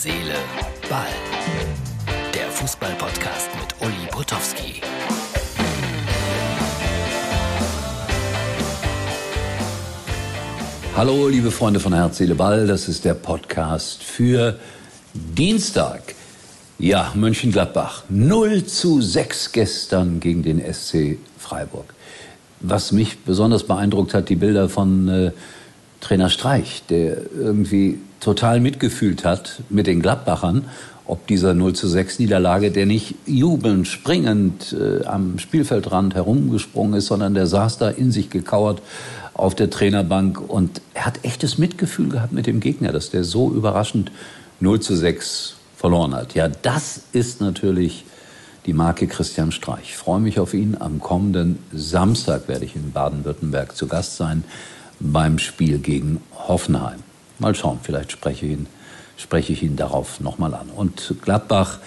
Seele, Ball. Der Fußball-Podcast mit Uli Potowski. Hallo, liebe Freunde von Herz, Seele, Ball. Das ist der Podcast für Dienstag. Ja, Mönchengladbach. 0 zu 6 gestern gegen den SC Freiburg. Was mich besonders beeindruckt hat, die Bilder von äh, Trainer Streich, der irgendwie total mitgefühlt hat mit den Gladbachern, ob dieser 0 zu 6 Niederlage, der nicht jubelnd, springend äh, am Spielfeldrand herumgesprungen ist, sondern der saß da in sich gekauert auf der Trainerbank und er hat echtes Mitgefühl gehabt mit dem Gegner, dass der so überraschend 0 zu 6 verloren hat. Ja, das ist natürlich die Marke Christian Streich. Ich freue mich auf ihn. Am kommenden Samstag werde ich in Baden-Württemberg zu Gast sein beim Spiel gegen Hoffenheim. Mal schauen, vielleicht spreche ich ihn, spreche ich ihn darauf nochmal an. Und Gladbach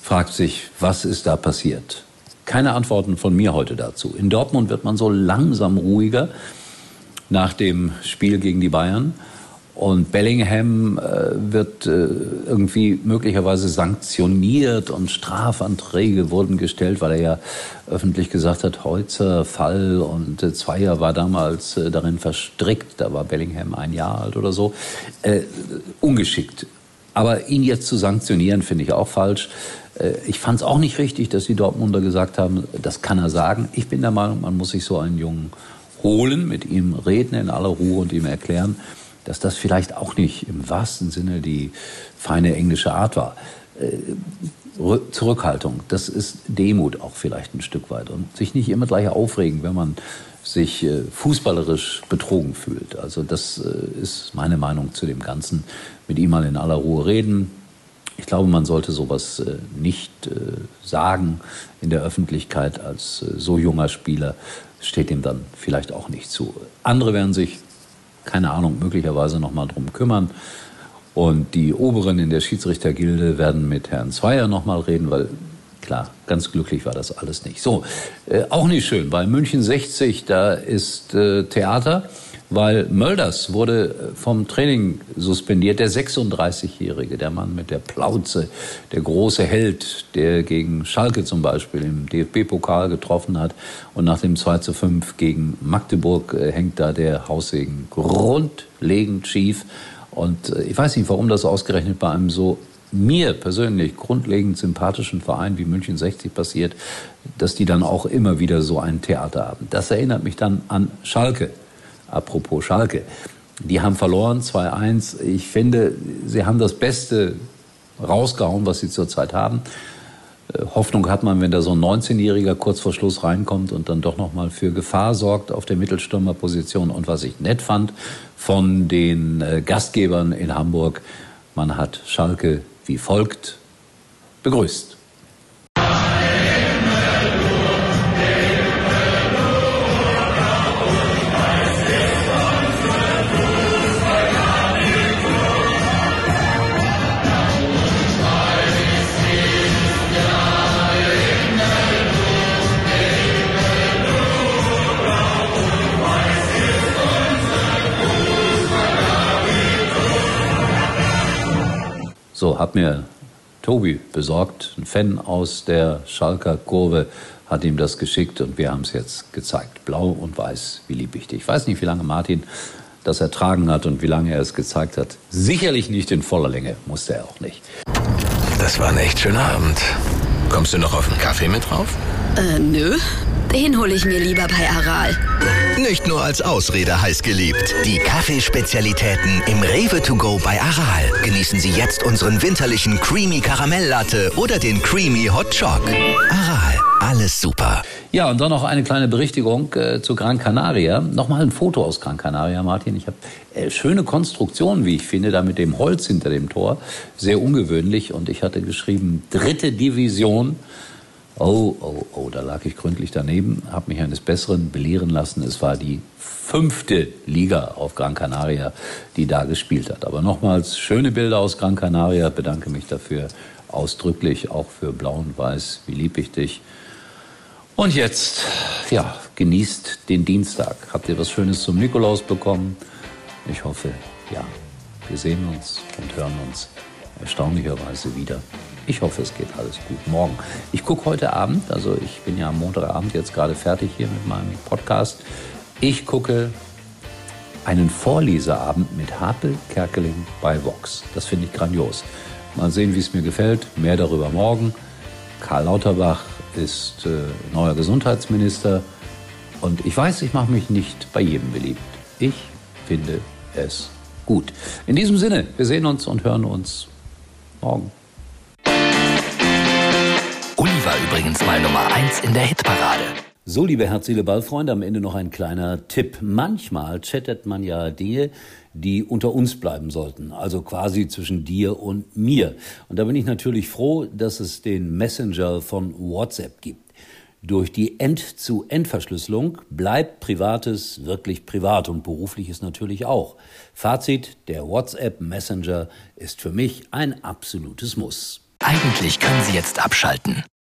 fragt sich, was ist da passiert? Keine Antworten von mir heute dazu. In Dortmund wird man so langsam ruhiger nach dem Spiel gegen die Bayern. Und Bellingham äh, wird äh, irgendwie möglicherweise sanktioniert und Strafanträge wurden gestellt, weil er ja öffentlich gesagt hat, Heutzer Fall und äh, Zweier war damals darin verstrickt, da war Bellingham ein Jahr alt oder so. Ungeschickt. Aber ihn jetzt zu sanktionieren, finde ich auch falsch. Ich fand es auch nicht richtig, dass die Dortmunder gesagt haben, das kann er sagen. Ich bin der Meinung, man muss sich so einen Jungen holen, mit ihm reden in aller Ruhe und ihm erklären, dass das vielleicht auch nicht im wahrsten Sinne die feine englische Art war. Äh, Zurückhaltung, das ist Demut auch vielleicht ein Stück weit und sich nicht immer gleich aufregen, wenn man sich äh, fußballerisch betrogen fühlt. Also das äh, ist meine Meinung zu dem Ganzen. Mit ihm mal in aller Ruhe reden. Ich glaube, man sollte sowas nicht sagen in der Öffentlichkeit als so junger Spieler. Steht ihm dann vielleicht auch nicht zu. Andere werden sich keine Ahnung, möglicherweise noch mal drum kümmern. Und die Oberen in der Schiedsrichtergilde werden mit Herrn Zweier noch mal reden, weil klar, ganz glücklich war das alles nicht. So, äh, auch nicht schön, weil München 60, da ist äh, Theater weil Mölders wurde äh, vom Training suspendiert. Der 36-Jährige, der Mann mit der Plauze, der große Held, der gegen Schalke zum Beispiel im DFB-Pokal getroffen hat und nach dem 2 zu 5 gegen Magdeburg äh, hängt da der Haussegen grundlegend schief. Und äh, ich weiß nicht, warum das ausgerechnet bei einem so mir persönlich grundlegend sympathischen Verein wie München 60 passiert, dass die dann auch immer wieder so ein Theater haben. Das erinnert mich dann an Schalke apropos Schalke. Die haben verloren, 2-1. Ich finde, sie haben das Beste rausgehauen, was sie zurzeit haben. Äh, Hoffnung hat man, wenn da so ein 19-Jähriger kurz vor Schluss reinkommt und dann doch nochmal für Gefahr sorgt auf der Mittelstürmerposition. Und was ich nett fand von den äh, Gastgebern in Hamburg, man hat Schalke wie folgt begrüßt. So, hat mir Tobi besorgt, ein Fan aus der Schalker Kurve, hat ihm das geschickt und wir haben es jetzt gezeigt. Blau und weiß, wie lieb ich dich. Ich weiß nicht, wie lange Martin das ertragen hat und wie lange er es gezeigt hat. Sicherlich nicht in voller Länge, musste er auch nicht. Das war ein echt schöner Abend. Kommst du noch auf einen Kaffee mit drauf? Äh, nö. Den hole ich mir lieber bei Aral. Nicht nur als Ausrede heiß geliebt. Die Kaffeespezialitäten im Rewe to go bei Aral. Genießen Sie jetzt unseren winterlichen Creamy Karamelllatte oder den Creamy Hot Choc. Aral, alles super. Ja, und dann noch eine kleine Berichtigung äh, zu Gran Canaria. Nochmal ein Foto aus Gran Canaria, Martin. Ich habe äh, schöne Konstruktion, wie ich finde, da mit dem Holz hinter dem Tor. Sehr ungewöhnlich. Und ich hatte geschrieben, dritte Division. Oh, oh, oh, da lag ich gründlich daneben, habe mich eines Besseren belehren lassen. Es war die fünfte Liga auf Gran Canaria, die da gespielt hat. Aber nochmals, schöne Bilder aus Gran Canaria, bedanke mich dafür ausdrücklich, auch für Blau und Weiß, wie lieb ich dich. Und jetzt, ja, genießt den Dienstag. Habt ihr was Schönes zum Nikolaus bekommen? Ich hoffe, ja. Wir sehen uns und hören uns erstaunlicherweise wieder. Ich hoffe, es geht alles gut morgen. Ich gucke heute Abend, also ich bin ja am Montagabend jetzt gerade fertig hier mit meinem Podcast. Ich gucke einen Vorleserabend mit Harpe Kerkeling bei Vox. Das finde ich grandios. Mal sehen, wie es mir gefällt. Mehr darüber morgen. Karl Lauterbach ist äh, neuer Gesundheitsminister. Und ich weiß, ich mache mich nicht bei jedem beliebt. Ich finde es gut. In diesem Sinne, wir sehen uns und hören uns morgen. War übrigens mal Nummer 1 in der Hitparade. So, liebe herzliche Ballfreunde, am Ende noch ein kleiner Tipp. Manchmal chattet man ja Dinge, die unter uns bleiben sollten, also quasi zwischen dir und mir. Und da bin ich natürlich froh, dass es den Messenger von WhatsApp gibt. Durch die End-zu-End-Verschlüsselung bleibt Privates wirklich privat und berufliches natürlich auch. Fazit, der WhatsApp Messenger ist für mich ein absolutes Muss. Eigentlich können Sie jetzt abschalten.